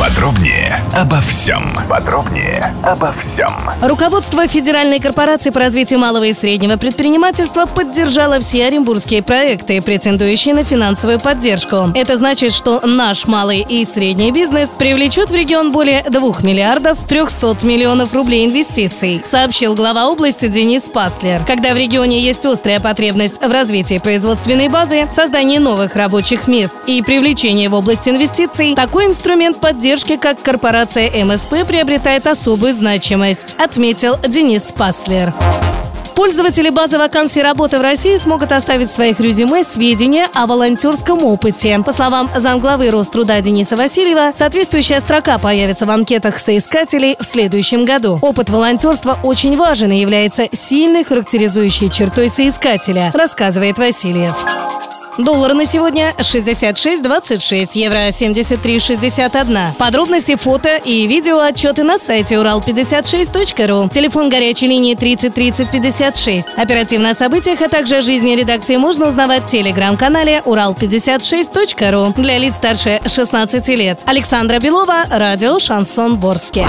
Подробнее обо всем. Подробнее обо всем. Руководство Федеральной корпорации по развитию малого и среднего предпринимательства поддержало все оренбургские проекты, претендующие на финансовую поддержку. Это значит, что наш малый и средний бизнес привлечет в регион более 2 миллиардов 300 миллионов рублей инвестиций, сообщил глава области Денис Паслер. Когда в регионе есть острая потребность в развитии производственной базы, создании новых рабочих мест и привлечении в область инвестиций, такой инструмент поддержки поддержки как корпорация МСП приобретает особую значимость, отметил Денис Паслер. Пользователи базы вакансий работы в России смогут оставить в своих резюме сведения о волонтерском опыте. По словам замглавы Роструда Дениса Васильева, соответствующая строка появится в анкетах соискателей в следующем году. Опыт волонтерства очень важен и является сильной характеризующей чертой соискателя, рассказывает Васильев. Доллар на сегодня 66.26, евро 73.61. Подробности, фото и видео отчеты на сайте урал56.ру. Телефон горячей линии 30 30 56. Оперативно о событиях, а также о жизни редакции можно узнавать в телеграм-канале урал56.ру. Для лиц старше 16 лет. Александра Белова, радио «Шансон Ворске».